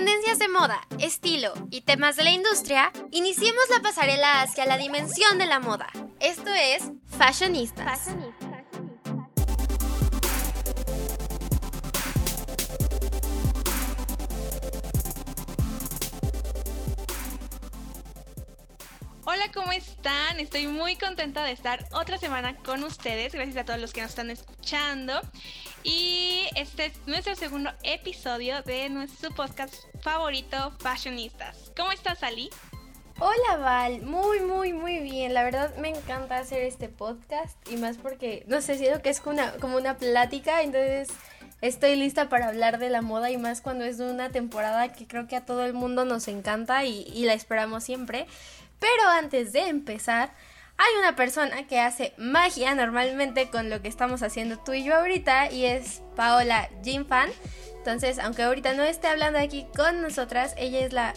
tendencias de moda, estilo y temas de la industria, iniciemos la pasarela hacia la dimensión de la moda. Esto es Fashionistas. Hola, ¿cómo están? Estoy muy contenta de estar otra semana con ustedes. Gracias a todos los que nos están escuchando. Y este es nuestro segundo episodio de nuestro podcast favorito, Fashionistas. ¿Cómo estás, Ali? Hola Val, muy muy muy bien. La verdad me encanta hacer este podcast y más porque, no sé, siento que es como una, plática, entonces estoy lista para hablar de la moda y más cuando es de una temporada que creo que a todo el mundo nos encanta y la esperamos siempre. Pero antes de empezar, hay una persona que hace magia normalmente con lo que estamos haciendo tú y yo ahorita y es Paola Fan. Entonces, aunque ahorita no esté hablando aquí con nosotras, ella es la,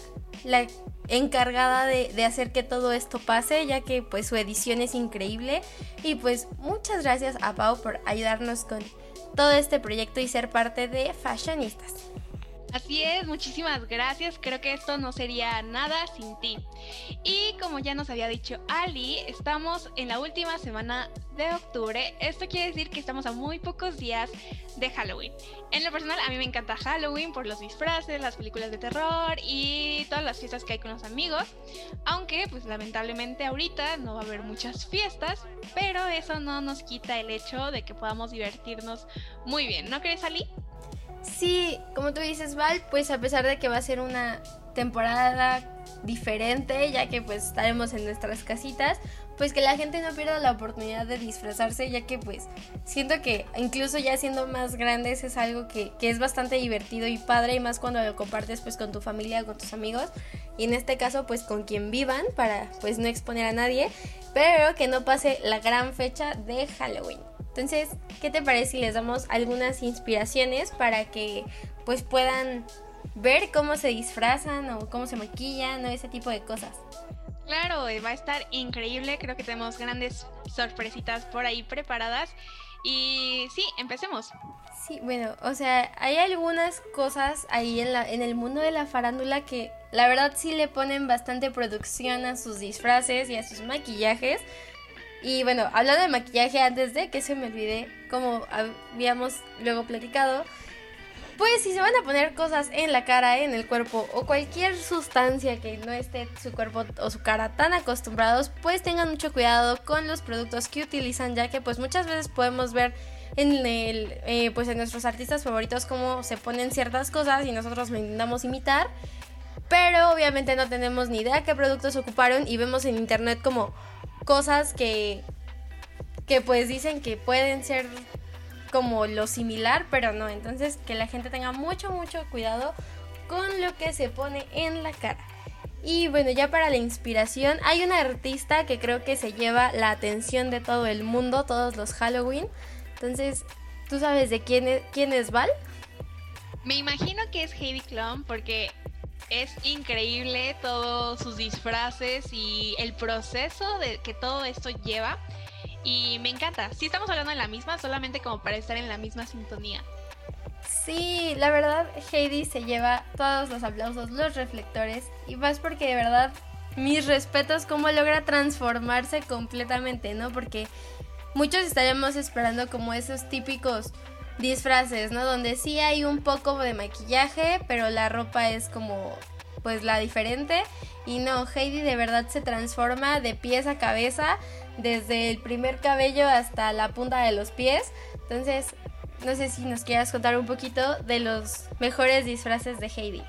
encargada de, de, hacer que todo esto pase, ya que pues su edición es increíble. Y pues muchas gracias a Pau por ayudarnos con todo este proyecto y ser parte de Fashionistas. Así es, muchísimas gracias. Creo que esto no sería nada sin ti. Y como ya nos había dicho Ali, estamos en la última semana de octubre. Esto quiere decir que estamos a muy pocos días de Halloween. En lo personal, a mí me encanta Halloween por los disfraces, las películas de terror y todas las fiestas que hay con los amigos. Aunque, pues lamentablemente ahorita no va a haber muchas fiestas, pero eso no nos quita el hecho de que podamos divertirnos muy bien. ¿No crees, Ali? Sí, como tú dices, Val, pues a pesar de que va a ser una temporada diferente, ya que pues estaremos en nuestras casitas, pues que la gente no pierda la oportunidad de disfrazarse, ya que pues siento que incluso ya siendo más grandes es algo que, que es bastante divertido y padre, y más cuando lo compartes pues con tu familia, con tus amigos, y en este caso pues con quien vivan, para pues no exponer a nadie, pero que no pase la gran fecha de Halloween. Entonces, ¿qué te parece si les damos algunas inspiraciones para que pues puedan ver cómo se disfrazan o cómo se maquillan o ese tipo de cosas? Claro, va a estar increíble, creo que tenemos grandes sorpresitas por ahí preparadas y sí, empecemos. Sí, bueno, o sea, hay algunas cosas ahí en, la, en el mundo de la farándula que la verdad sí le ponen bastante producción a sus disfraces y a sus maquillajes. Y bueno, hablando de maquillaje, antes de que se me olvide, como habíamos luego platicado, pues si se van a poner cosas en la cara, en el cuerpo o cualquier sustancia que no esté su cuerpo o su cara tan acostumbrados, pues tengan mucho cuidado con los productos que utilizan, ya que pues muchas veces podemos ver en el eh, pues en nuestros artistas favoritos cómo se ponen ciertas cosas y nosotros lo intentamos imitar, pero obviamente no tenemos ni idea qué productos ocuparon y vemos en internet como cosas que, que pues dicen que pueden ser como lo similar, pero no. Entonces que la gente tenga mucho, mucho cuidado con lo que se pone en la cara. Y bueno, ya para la inspiración, hay una artista que creo que se lleva la atención de todo el mundo, todos los Halloween. Entonces, ¿tú sabes de quién es, quién es Val? Me imagino que es Heidi Klum porque es increíble todos sus disfraces y el proceso de que todo esto lleva. Y me encanta. Sí estamos hablando de la misma, solamente como para estar en la misma sintonía. Sí, la verdad, Heidi se lleva todos los aplausos, los reflectores. Y más porque de verdad, mis respetos, cómo logra transformarse completamente, ¿no? Porque muchos estaríamos esperando como esos típicos disfraces, ¿no? Donde sí hay un poco de maquillaje, pero la ropa es como pues la diferente. Y no, Heidi de verdad se transforma de pies a cabeza, desde el primer cabello hasta la punta de los pies. Entonces, no sé si nos quieras contar un poquito de los mejores disfraces de Heidi.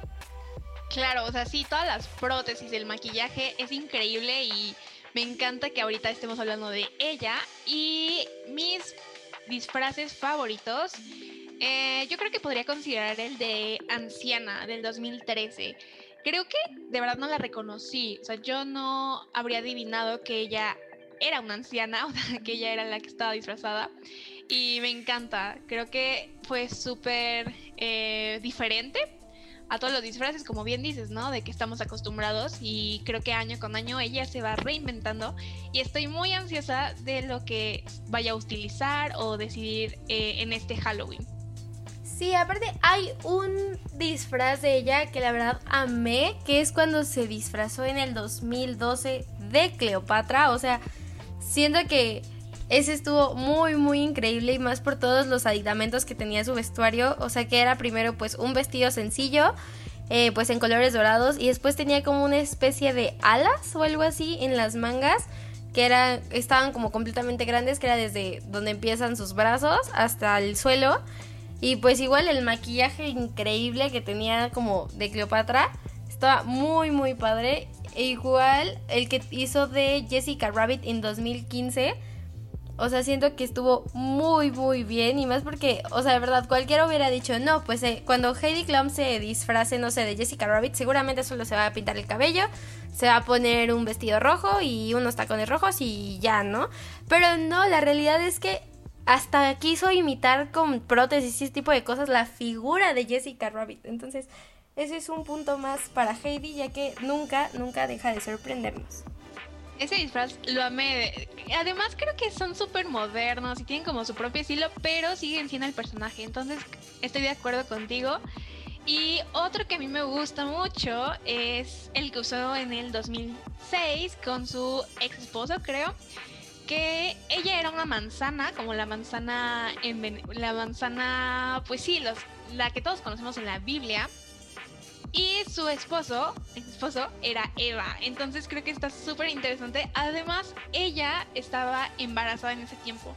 Claro, o sea, sí, todas las prótesis, el maquillaje es increíble y me encanta que ahorita estemos hablando de ella. Y mis disfraces favoritos, eh, yo creo que podría considerar el de Anciana del 2013. Creo que de verdad no la reconocí, o sea, yo no habría adivinado que ella era una anciana, o sea, que ella era la que estaba disfrazada. Y me encanta, creo que fue súper eh, diferente a todos los disfraces, como bien dices, ¿no? De que estamos acostumbrados y creo que año con año ella se va reinventando y estoy muy ansiosa de lo que vaya a utilizar o decidir eh, en este Halloween. Sí, aparte hay un disfraz de ella que la verdad amé, que es cuando se disfrazó en el 2012 de Cleopatra. O sea, siento que ese estuvo muy, muy increíble y más por todos los aditamentos que tenía su vestuario. O sea, que era primero pues un vestido sencillo, eh, pues en colores dorados y después tenía como una especie de alas o algo así en las mangas que era, estaban como completamente grandes, que era desde donde empiezan sus brazos hasta el suelo. Y pues igual el maquillaje increíble que tenía como de Cleopatra. Estaba muy muy padre. E igual el que hizo de Jessica Rabbit en 2015. O sea, siento que estuvo muy, muy bien. Y más porque, o sea, de verdad, cualquiera hubiera dicho, no, pues eh, cuando Heidi Klum se disfrace, no sé, de Jessica Rabbit, seguramente solo se va a pintar el cabello, se va a poner un vestido rojo y unos tacones rojos y ya, ¿no? Pero no, la realidad es que hasta quiso imitar con prótesis y ese tipo de cosas la figura de Jessica Rabbit. Entonces, ese es un punto más para Heidi, ya que nunca, nunca deja de sorprendernos. Ese disfraz lo amé. Además creo que son súper modernos y tienen como su propio estilo, pero siguen siendo el personaje. Entonces estoy de acuerdo contigo. Y otro que a mí me gusta mucho es el que usó en el 2006 con su ex esposo, creo que ella era una manzana, como la manzana en la manzana, pues sí, los, la que todos conocemos en la Biblia. Y su esposo, esposo era Eva. Entonces creo que está súper interesante. Además, ella estaba embarazada en ese tiempo.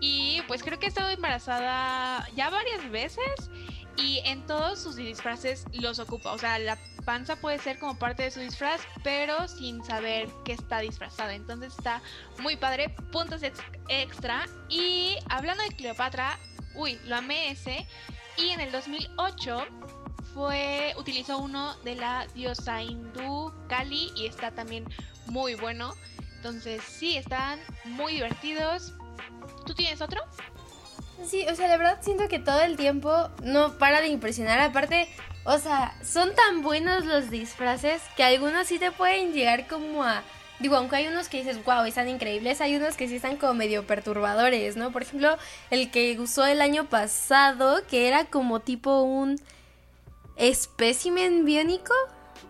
Y pues creo que ha estado embarazada ya varias veces y en todos sus disfraces los ocupa. O sea, la panza puede ser como parte de su disfraz, pero sin saber que está disfrazada. Entonces está muy padre, puntos extra. Y hablando de Cleopatra, uy, lo amé ese. Y en el 2008 utilizó uno de la diosa hindú Kali y está también muy bueno. Entonces sí, están muy divertidos. ¿Tú tienes otro? Sí, o sea, de verdad siento que todo el tiempo no para de impresionar. Aparte, o sea, son tan buenos los disfraces que algunos sí te pueden llegar como a... Digo, aunque hay unos que dices, wow, están increíbles, hay unos que sí están como medio perturbadores, ¿no? Por ejemplo, el que usó el año pasado, que era como tipo un espécimen biónico.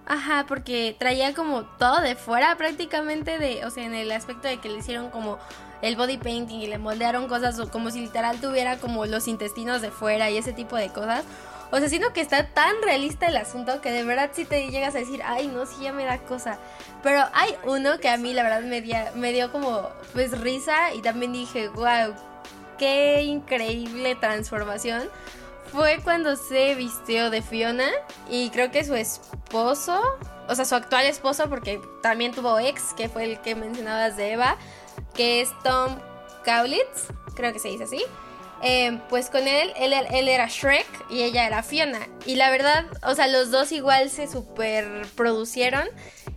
Ajá, porque traía como todo de fuera prácticamente de, o sea, en el aspecto de que le hicieron como el body painting y le moldearon cosas como si literal tuviera como los intestinos de fuera y ese tipo de cosas. O sea, siento que está tan realista el asunto que de verdad si te llegas a decir, ay, no, sí ya me da cosa. Pero hay uno que a mí la verdad me, me dio como pues risa y también dije, wow, qué increíble transformación. Fue cuando se vistió de Fiona y creo que su esposo, o sea, su actual esposo, porque también tuvo ex, que fue el que mencionabas de Eva, que es Tom Kaulitz, creo que se dice así. Eh, pues con él, él, era Shrek y ella era Fiona. Y la verdad, o sea, los dos igual se super producieron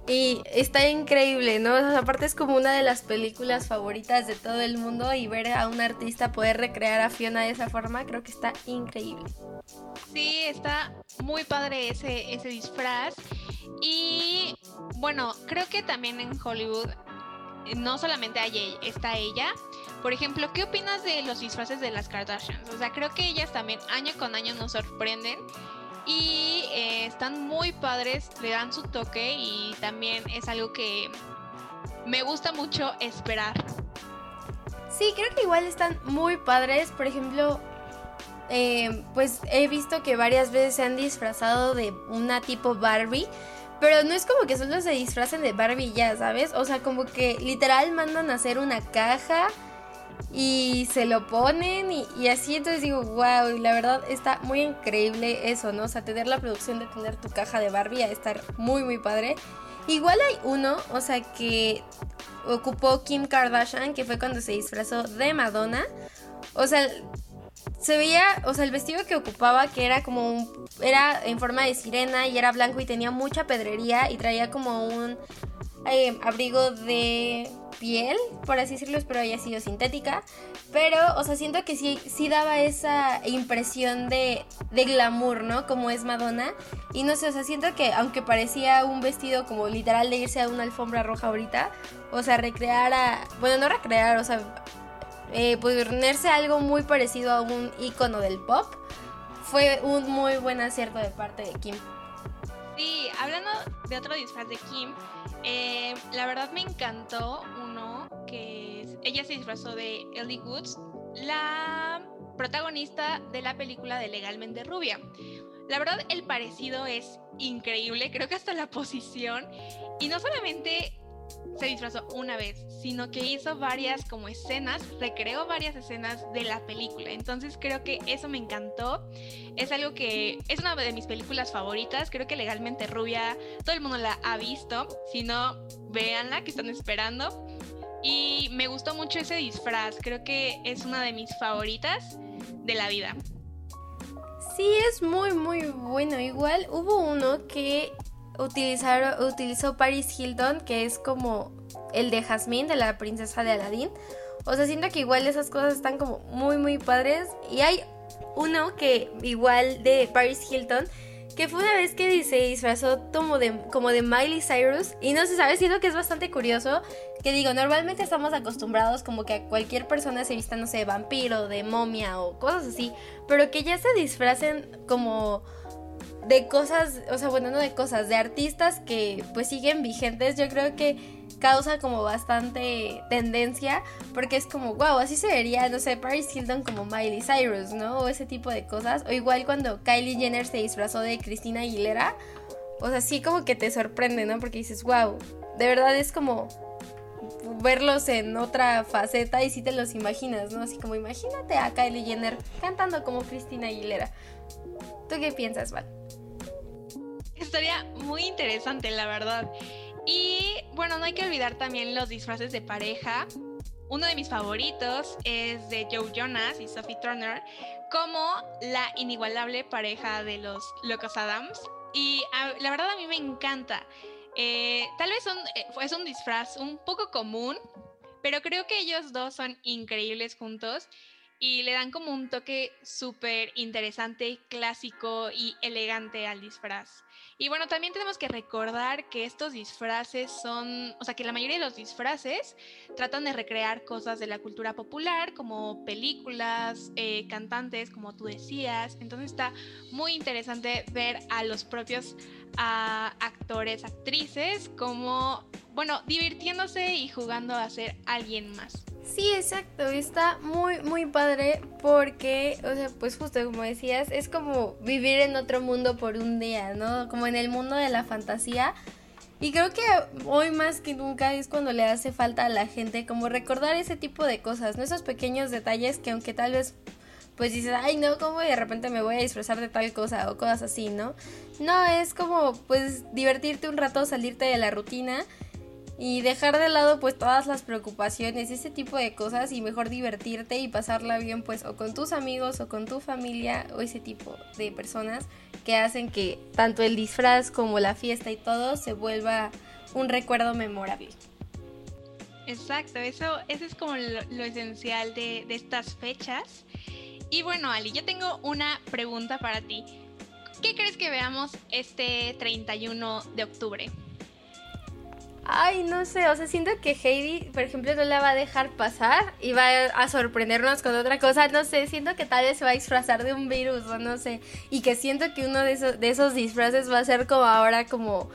y está increíble, ¿no? aparte es como una de las películas favoritas de todo el mundo y ver a un artista poder recrear a Fiona de esa forma, creo que está increíble. Sí, está muy padre ese, ese disfraz. Y bueno, creo que también en Hollywood no solamente hay, está ella. Por ejemplo, ¿qué opinas de los disfraces de las Kardashians? O sea, creo que ellas también año con año nos sorprenden y eh, están muy padres, le dan su toque y también es algo que me gusta mucho esperar. Sí, creo que igual están muy padres. Por ejemplo, eh, pues he visto que varias veces se han disfrazado de una tipo Barbie. Pero no es como que solo se disfracen de Barbie ya, ¿sabes? O sea, como que literal mandan a hacer una caja y se lo ponen y, así entonces digo, wow, y la verdad está muy increíble eso, ¿no? O sea, tener la producción de tener tu caja de Barbie a estar muy, muy padre. Igual hay uno, o sea, que ocupó Kim Kardashian, que fue cuando se disfrazó de Madonna. O sea, se veía, o sea, el vestido que ocupaba, que era como un, era en forma de sirena y era blanco y tenía mucha pedrería y traía como un eh, abrigo de piel, por así decirlo, espero haya sido sintética. Pero, o sea, siento que sí, sí daba esa impresión de, de glamour, ¿no? Como es Madonna. Y no sé, o sea, siento que aunque parecía un vestido como literal de irse a una alfombra roja ahorita, o sea, recrear a... Bueno, no recrear, o sea, eh, ponerse algo muy parecido a un icono del pop fue un muy buen acierto de parte de Kim. Sí, hablando de otro disfraz de Kim, eh, la verdad me encantó uno que ella se disfrazó de Ellie Woods, la protagonista de la película de Legalmente Rubia. La verdad, el parecido es increíble, creo que hasta la posición. Y no solamente se disfrazó una vez, sino que hizo varias como escenas, recreó varias escenas de la película. Entonces creo que eso me encantó. Es algo que es una de mis películas favoritas. Creo que legalmente rubia, todo el mundo la ha visto. Si no, véanla, que están esperando. Y me gustó mucho ese disfraz. Creo que es una de mis favoritas de la vida. Sí, es muy, muy bueno. Igual hubo uno que utilizaron, utilizó Paris Hilton, que es como el de Jasmine, de la princesa de Aladdin. O sea, siento que igual esas cosas están como muy, muy padres. Y hay uno que igual de Paris Hilton, que fue una vez que se disfrazó como de, como de Miley Cyrus. Y no se sabe, siento que es bastante curioso. Que digo, normalmente estamos acostumbrados como que a cualquier persona se vista, no sé, de vampiro, de momia o cosas así. Pero que ya se disfracen como de cosas, o sea, bueno, no de cosas, de artistas que pues siguen vigentes, yo creo que causa como bastante tendencia, porque es como, wow, así se vería, no sé, Paris Hilton como Miley Cyrus, ¿no? O ese tipo de cosas. O igual cuando Kylie Jenner se disfrazó de Cristina Aguilera, o sea, sí como que te sorprende, ¿no? Porque dices, wow, de verdad es como verlos en otra faceta y si te los imaginas, ¿no? Así como imagínate a Kylie Jenner cantando como Cristina Aguilera. ¿Tú qué piensas, Val? Estaría muy interesante, la verdad. Y bueno, no hay que olvidar también los disfraces de pareja. Uno de mis favoritos es de Joe Jonas y Sophie Turner como la inigualable pareja de los Locos Adams. Y la verdad a mí me encanta. Eh, tal vez eh, es un disfraz un poco común, pero creo que ellos dos son increíbles juntos y le dan como un toque súper interesante, clásico y elegante al disfraz. Y bueno, también tenemos que recordar que estos disfraces son, o sea, que la mayoría de los disfraces tratan de recrear cosas de la cultura popular, como películas, eh, cantantes, como tú decías. Entonces está muy interesante ver a los propios actores, actrices, como, bueno, divirtiéndose y jugando a ser alguien más. Sí, exacto, está muy, muy padre porque, o sea, pues justo como decías, es como vivir en otro mundo por un día, ¿no? Como en el mundo de la fantasía. Y creo que hoy más que nunca es cuando le hace falta a la gente como recordar ese tipo de cosas, ¿no? Esos pequeños detalles que aunque tal vez pues dices, ay no, ¿cómo de repente me voy a disfrazar de tal cosa o cosas así, ¿no? No, es como pues divertirte un rato, salirte de la rutina y dejar de lado pues todas las preocupaciones, ese tipo de cosas y mejor divertirte y pasarla bien pues o con tus amigos o con tu familia o ese tipo de personas que hacen que tanto el disfraz como la fiesta y todo se vuelva un recuerdo memorable. Exacto, eso, eso es como lo, esencial de, de estas fechas. Y bueno, Ali, yo tengo una pregunta para ti. ¿Qué crees que veamos este 31 de octubre? Ay, no sé, o sea, siento que Heidi, por ejemplo, no la va a dejar pasar y va a sorprendernos con otra cosa, no sé, siento que tal vez se va a disfrazar de un virus o no sé, y que siento que uno de esos, de disfraces va a ser como ahora como,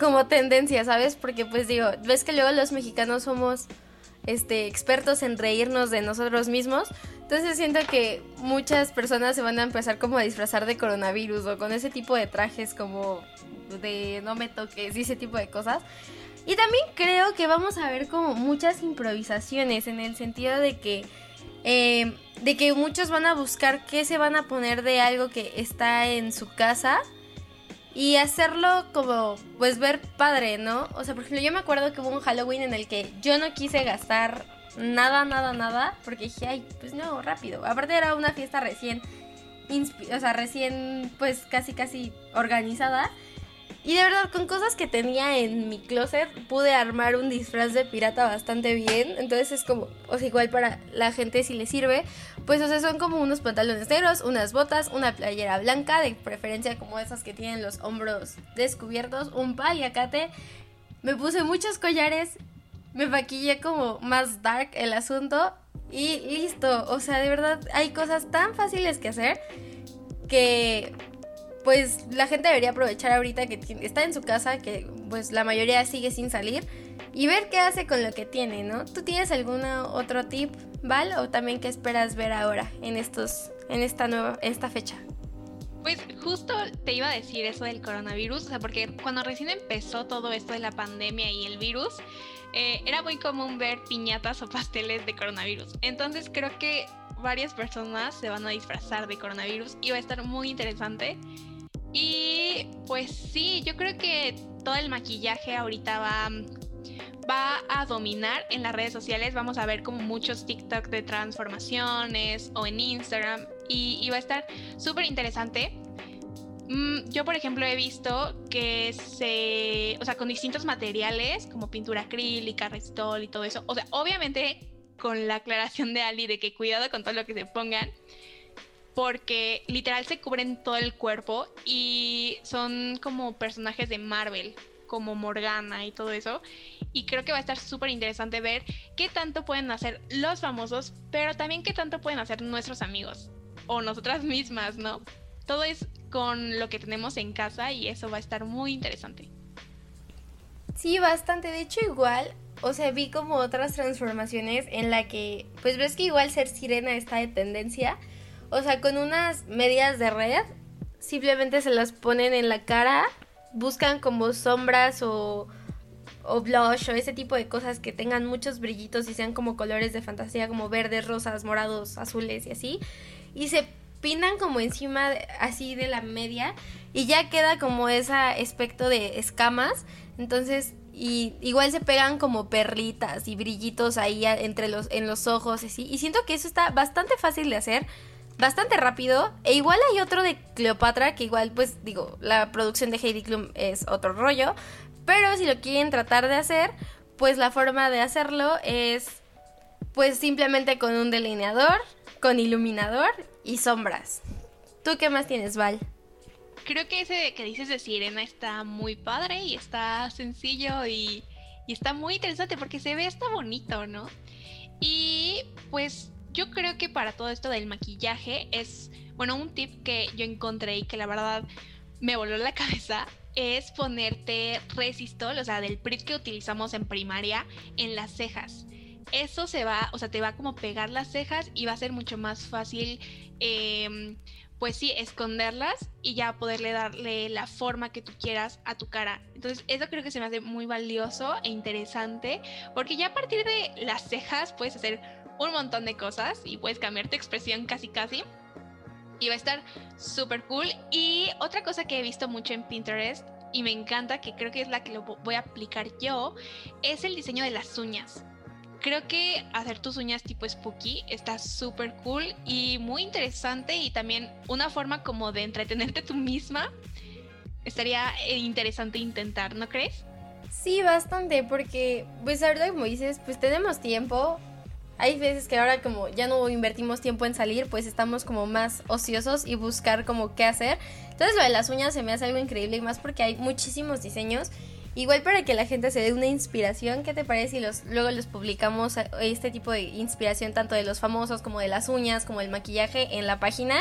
como tendencia, ¿sabes? Porque pues digo, ves que luego los mexicanos somos este, expertos en reírnos de nosotros mismos, entonces siento que muchas personas se van a empezar como a disfrazar de coronavirus o con ese tipo de trajes como de no me toques y ese tipo de cosas. Y también creo que vamos a ver como muchas improvisaciones en el sentido de que eh, de que muchos van a buscar qué se van a poner de algo que está en su casa y hacerlo como pues ver padre, ¿no? O sea, por ejemplo, yo me acuerdo que hubo un Halloween en el que yo no quise gastar nada, nada, nada, porque dije, ay, pues no, rápido. Aparte era una fiesta recién, o sea, recién pues casi, casi organizada. Y de verdad, con cosas que tenía en mi closet, pude armar un disfraz de pirata bastante bien. Entonces es como, o sea, igual para la gente si le sirve. Pues, o sea, son como unos pantalones negros, unas botas, una playera blanca, de preferencia como esas que tienen los hombros descubiertos, un paliacate. Me puse muchos collares, me maquillé como más dark el asunto y listo. O sea, de verdad, hay cosas tan fáciles que hacer que pues la gente debería aprovechar ahorita que está en su casa, que pues la mayoría sigue sin salir y ver qué hace con lo que tiene, ¿no? ¿Tú tienes algún otro tip, Val, o también qué esperas ver ahora en estos en esta nueva esta fecha? Pues justo te iba a decir eso del coronavirus, o sea, porque cuando recién empezó todo esto de la pandemia y el virus, eh, era muy común ver piñatas o pasteles de coronavirus. Entonces creo que varias personas se van a disfrazar de coronavirus y va a estar muy interesante. Y pues sí, yo creo que todo el maquillaje ahorita va, va a dominar en las redes sociales. Vamos a ver como muchos TikTok de transformaciones o en Instagram y, va a estar súper interesante. Mm, yo, por ejemplo, he visto que se, o sea, con distintos materiales como pintura acrílica, restol y todo eso. O sea, obviamente con la aclaración de Ali de que cuidado con todo lo que se pongan, porque literal se cubren todo el cuerpo y son como personajes de Marvel, como Morgana y todo eso. Y creo que va a estar súper interesante ver qué tanto pueden hacer los famosos, pero también qué tanto pueden hacer nuestros amigos o nosotras mismas, ¿no? Todo es con lo que tenemos en casa y eso va a estar muy interesante. Sí, bastante. De hecho, igual o sea, vi como otras transformaciones en la que, pues ves que igual ser sirena está de tendencia. O sea, con unas medias de red, simplemente se las ponen en la cara, buscan como sombras o, o blush o ese tipo de cosas que tengan muchos brillitos y sean como colores de fantasía, como verdes, rosas, morados, azules y así. Y se pintan como encima así de la media y ya queda como ese aspecto de escamas. Entonces y igual se pegan como perlitas y brillitos ahí entre los, en los ojos así. Y siento que eso está bastante fácil de hacer, bastante rápido. E igual hay otro de Cleopatra, que igual pues digo, la producción de Heidi Klum es otro rollo. Pero si lo quieren tratar de hacer, pues la forma de hacerlo es pues simplemente con un delineador, con iluminador y sombras. ¿Tú qué más tienes, Val? creo que ese que dices de Sirena está muy padre y está sencillo y, está muy interesante porque se ve hasta bonito, ¿no? Y pues yo creo que para todo esto del maquillaje es, bueno, un tip que yo encontré y que la verdad me voló la cabeza es ponerte resistol, o sea, del PRIT que utilizamos en primaria, en las cejas. Eso se va, o sea, te va como pegar las cejas y va a ser mucho más fácil eh, pues sí, esconderlas y ya poderle darle la forma que tú quieras a tu cara. Entonces, eso creo que se me hace muy valioso e interesante, porque ya a partir de las cejas puedes hacer un montón de cosas y puedes cambiar tu expresión casi casi. Y va a estar súper cool. Y otra cosa que he visto mucho en Pinterest y me encanta, que creo que es la que lo voy a aplicar yo, es el diseño de las uñas creo que hacer tus uñas tipo spooky está súper cool y muy interesante y también una forma como de entretenerte tú misma. Estaría interesante intentar, ¿no crees? Sí, bastante, porque pues ahorita como dices, pues tenemos tiempo. Hay veces que ahora como ya no invertimos tiempo en salir, pues estamos como más ociosos y buscar como qué hacer. Entonces lo de las uñas se me hace algo increíble y más porque hay muchísimos diseños Igual para que la gente se dé una inspiración, ¿qué te parece los, luego les publicamos este tipo de inspiración tanto de los famosos como de las uñas, como el maquillaje en la página?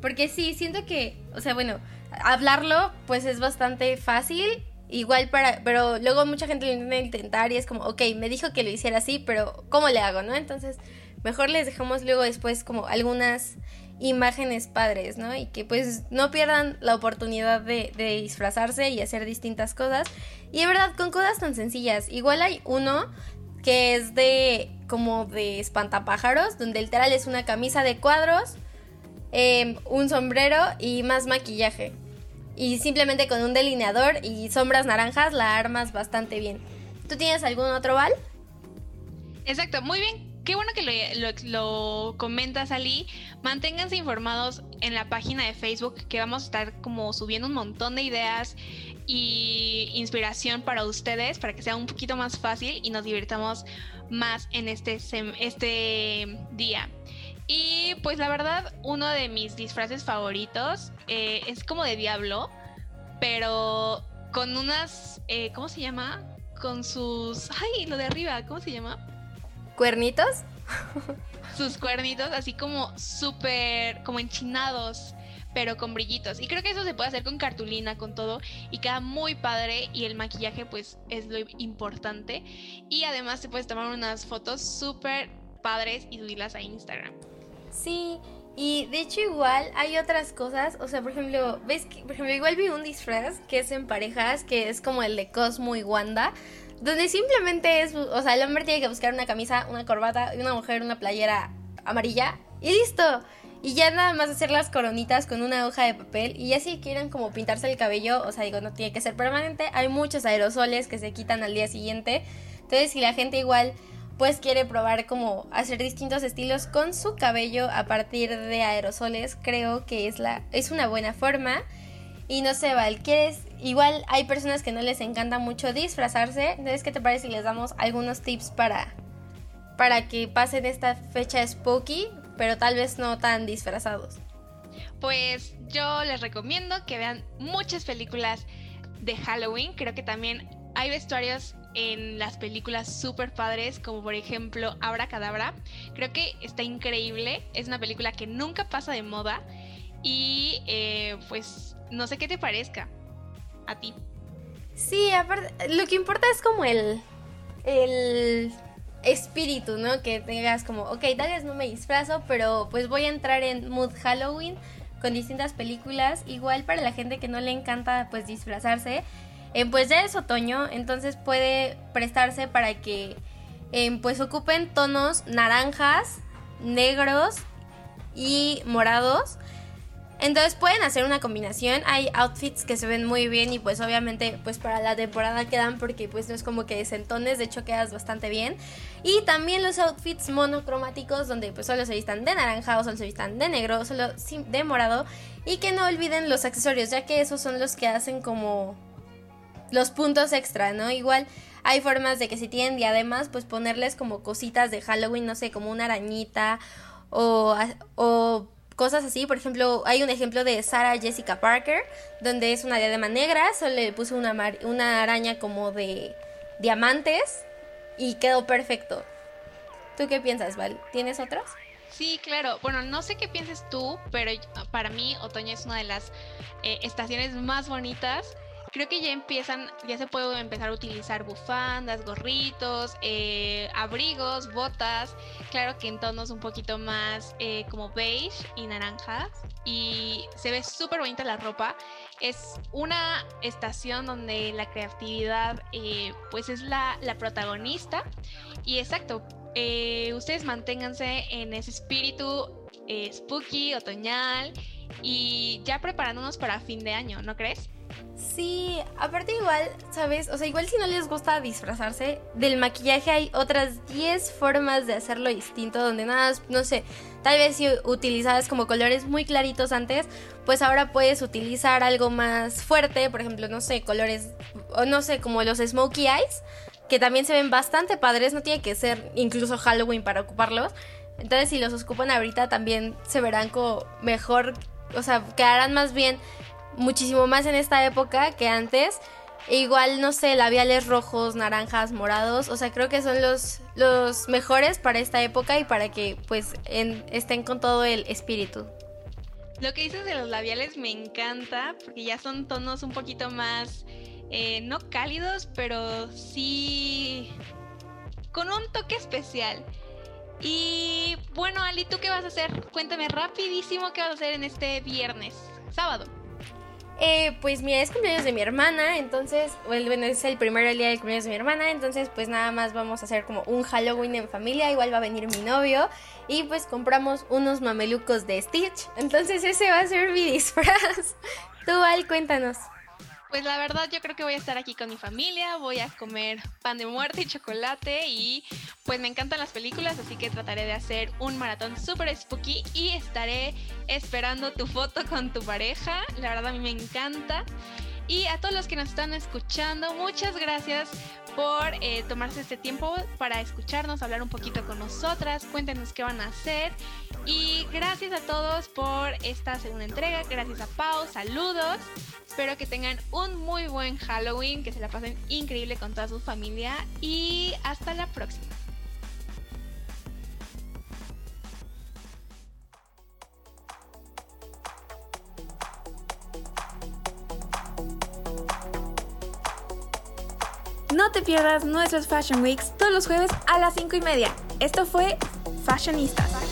Porque sí, siento que, o sea, bueno, hablarlo pues es bastante fácil, igual para, pero luego mucha gente lo intenta intentar y es como, ok, me dijo que lo hiciera así, pero ¿cómo le hago, no? Entonces, mejor les dejamos luego después como algunas imágenes padres, ¿no? Y que pues no pierdan la oportunidad de, disfrazarse y hacer distintas cosas. Y de verdad, con cosas tan sencillas. Igual hay uno que es de como de espantapájaros, donde literal es una camisa de cuadros, em, un sombrero y más maquillaje. Y simplemente con un delineador y sombras naranjas la armas bastante bien. ¿Tú tienes algún otro Val? Exacto, muy bien qué bueno que lo, lo, comentas, Ali. Manténganse informados en la página de Facebook que vamos a estar como subiendo un montón de ideas y inspiración para ustedes para que sea un poquito más fácil y nos divirtamos más en este, este día. Y pues la verdad, uno de mis disfraces favoritos eh, es como de diablo, pero con unas, eh, ¿cómo se llama? Con sus... Ay, lo de arriba, ¿cómo se llama? ¿Cuernitos? Sus cuernitos así como súper, como enchinados. pero con brillitos. Y creo que eso se puede hacer con cartulina, con todo, y queda muy padre. Y el maquillaje, pues, es lo importante. Y además te puedes tomar unas fotos súper padres y subirlas a Instagram. Sí, y de hecho igual hay otras cosas, o sea, por ejemplo, ves que, por ejemplo, igual vi un disfraz que es en parejas, que es como el de Cosmo y Wanda, donde simplemente es, o sea, el hombre tiene que buscar una camisa, una corbata y una mujer una playera amarilla y listo. Y ya nada más hacer las coronitas con una hoja de papel. Y ya si quieren como pintarse el cabello, o sea, digo, no tiene que ser permanente. Hay muchos aerosoles que se quitan al día siguiente. Entonces, si la gente igual pues quiere probar como hacer distintos estilos con su cabello a partir de aerosoles, creo que es la es una buena forma. Y no sé, Val, ¿quieres? Igual hay personas que no les encanta mucho disfrazarse. Entonces, ¿qué te parece si les damos algunos tips para para que pasen esta fecha spooky, pero tal vez no tan disfrazados? Pues yo les recomiendo que vean muchas películas de Halloween. Creo que también hay vestuarios en las películas super padres, como por ejemplo Abra Cadabra. Creo que está increíble. Es una película que nunca pasa de moda. Y eh, pues no sé qué te parezca a ti. Sí, aparte, lo que importa es como el, el espíritu, ¿no? Que tengas como, ok, tal vez no me disfrazo, pero pues voy a entrar en mood Halloween con distintas películas. Igual para la gente que no le encanta pues disfrazarse, eh, pues ya es otoño, entonces puede prestarse para que eh, pues ocupen tonos naranjas, negros y morados entonces pueden hacer una combinación. Hay outfits que se ven muy bien y pues obviamente pues para la temporada quedan porque pues no es como que desentones, de hecho quedas bastante bien. Y también los outfits monocromáticos donde pues solo se vistan de naranja o solo se vistan de negro, solo de morado. Y que no olviden los accesorios, ya que esos son los que hacen como los puntos extra, ¿no? Igual hay formas de que si tienen diademas pues ponerles como cositas de Halloween, no sé, como una arañita o, cosas así. Por ejemplo, hay un ejemplo de Sarah Jessica Parker, donde es una diadema negra, solo le puse una, una araña como de diamantes y quedó perfecto. ¿Tú qué piensas, Val? ¿Tienes otras? Sí, claro. Bueno, no sé qué pienses tú, pero para mí otoño es una de las eh, estaciones más bonitas creo que ya empiezan, ya se puede empezar a utilizar bufandas, gorritos, eh, abrigos, botas, claro que en tonos un poquito más eh, como beige y naranjas. Y se ve súper bonita la ropa. Es una estación donde la creatividad eh, pues es la, la, protagonista. Y exacto, ustedes manténganse en ese espíritu spooky, otoñal y ya preparándonos para fin de año, ¿no crees? Sí, aparte igual, ¿sabes? O sea, igual si no les gusta disfrazarse, del maquillaje hay otras 10 formas de hacerlo distinto, donde nada, no sé, tal vez si utilizabas como colores muy claritos antes, pues ahora puedes utilizar algo más fuerte, por ejemplo, no sé, colores, o no sé, como los smokey eyes, que también se ven bastante padres, no tiene que ser incluso Halloween para ocuparlos. Entonces si los ocupan ahorita también se verán como mejor, o sea, quedarán más bien muchísimo más en esta época que antes. E igual, no sé, labiales rojos, naranjas, morados. O sea, creo que son los, los mejores para esta época y para que pues estén con todo el espíritu. Lo que dices de los labiales me encanta porque ya son tonos un poquito más, eh, no cálidos, pero sí con un toque especial. Y bueno, Ali, ¿tú qué vas a hacer? Cuéntame rapidísimo qué vas a hacer en este viernes, sábado. Eh, pues mira, es cumpleaños de mi hermana, entonces, bueno, es el primer día del cumpleaños de mi hermana, entonces pues nada más vamos a hacer como un Halloween en familia, igual va a venir mi novio y pues compramos unos mamelucos de Stitch, entonces ese va a ser mi disfraz. Tú, Al, cuéntanos. Pues la verdad yo creo que voy a estar aquí con mi familia, voy a comer pan de muerte y chocolate y pues me encantan las películas, así que trataré de hacer un maratón súper spooky y estaré esperando tu foto con tu pareja. La verdad a mí me encanta. Y a todos los que nos están escuchando, muchas gracias por eh, tomarse este tiempo para escucharnos, hablar un poquito con nosotras, cuéntenos qué van a hacer. Y gracias a todos por esta segunda entrega, gracias a Pau, saludos. Espero que tengan un muy buen Halloween, que se la pasen increíble con toda su familia y hasta la próxima. No te pierdas nuestros Fashion Weeks todos los jueves a las 5 y media. Esto fue Fashionistas.